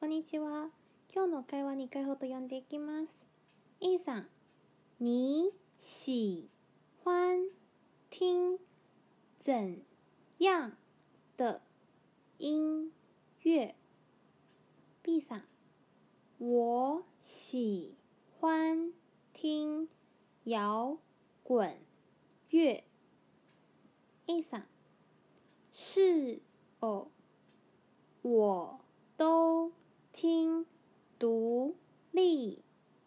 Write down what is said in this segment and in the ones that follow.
こんにちは。今日の会話2回ほど読んでいきます。A さん、你喜欢听怎样的音乐？B さん、我喜欢听摇滚。乐。A さん、是。哦，我都听独立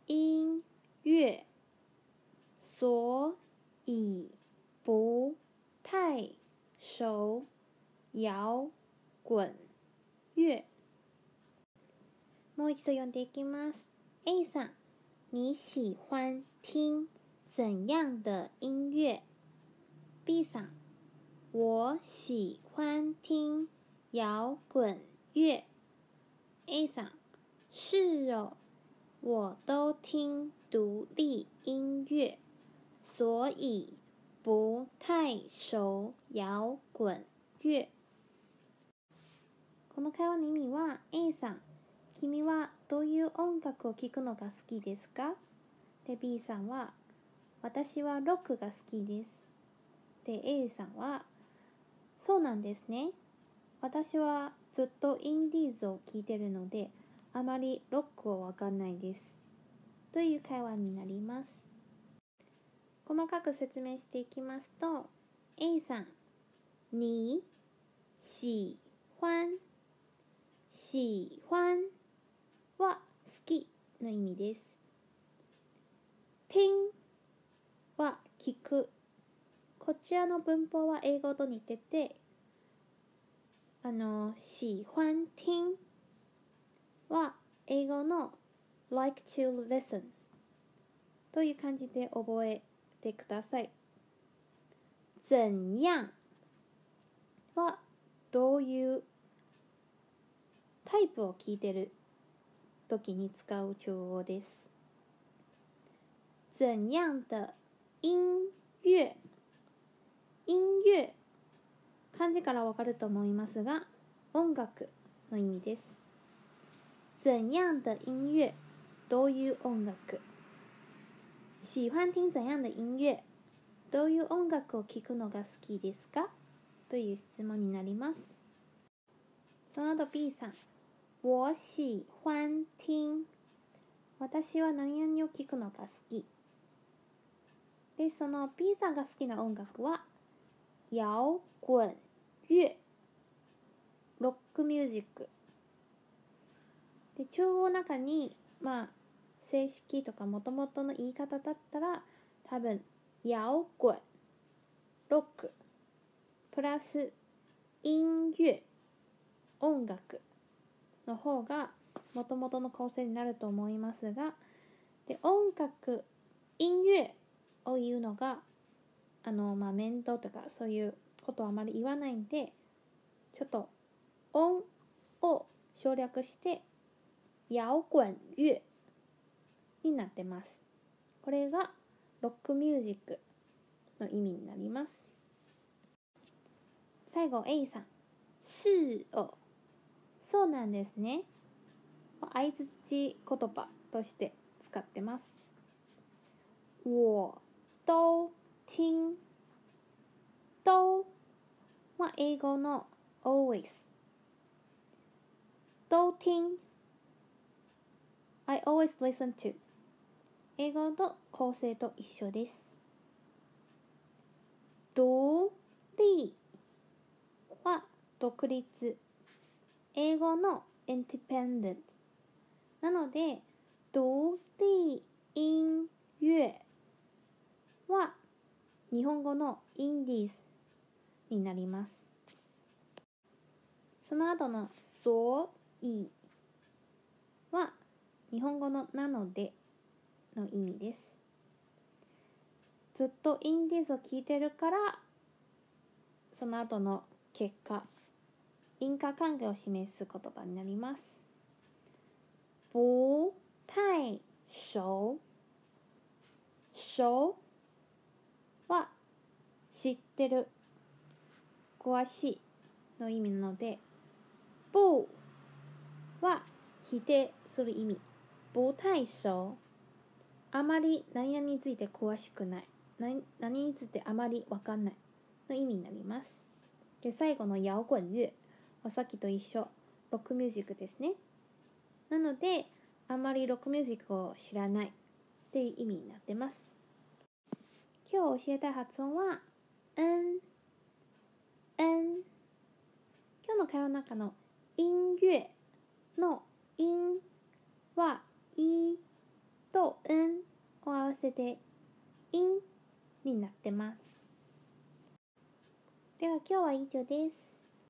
音乐，所以不太熟摇滚乐。もう一度読んでいきます。A さん、你喜欢听怎样的音乐？B さん、我喜欢听摇滚乐。 A さん、是哦，我都听独立音乐，所以不太熟摇滚乐。この会話の意味は A さん、君はどういう音楽を聴くのが好きですか？で B さんは、私はロックが好きです。で A さんは、そうなんですね。私はずっとインディーズを聴いてるので、あまりロックはわかんないです。という会話になります。細かく説明していきますと、A さん、你喜欢喜欢は好きの意味です。听は聞く。こちらの文法は英語と似てて、あの、喜欢听は英語の like to listen という感じで覚えてください。怎样はどういうタイプを聞いてる時に使う中語です。怎样的音乐音乐漢字からわかると思いますが音楽の意味です。怎样的音乐？どういう音楽？喜欢听怎样的音乐？どういう音楽を聴くのが好きですか？という質問になります。その後 B さん。我喜欢听私は何々を聴くのが好き。で、その B さんが好きな音楽は摇滚乐ロックミュージック。で中央の中にまあ正式とかもともとの言い方だったら多分摇滚ロック。プラス音乐音楽の方がもともとの構成になると思いますが。で音楽音楽を言うのがあのまあ面倒とかそういうことはあまり言わないんでちょっと音を省略して摇滚乐になってます。これがロックミュージックの意味になります。最後 A さん「是をそうなんですね。相づち言葉として使ってます。我都听都は英語の always 都听 I always listen to 英語の構成と一緒です。独立は独立。英語の independent なので独立音乐は日本語のインディーズになります。その後の所以は日本語のなのでの意味です。ずっとインディーズを聞いてるからその後の結果因果関係を示す言葉になります。不太熟熟は知ってる。詳しいの意味なので不は否定する意味。不太熟あまり何々について詳しくない。何何についてあまりわかんない。の意味になります。で最後の摇滚乐はさっきと一緒。ロックミュージックですね。なのであまりロックミュージックを知らない。っていう意味になってます。今日教えたい発音は「ん」「ん」今日の会話の中の「音乐」の「音」は「い」と「ん」を合わせて「音」になってます。では今日は以上です。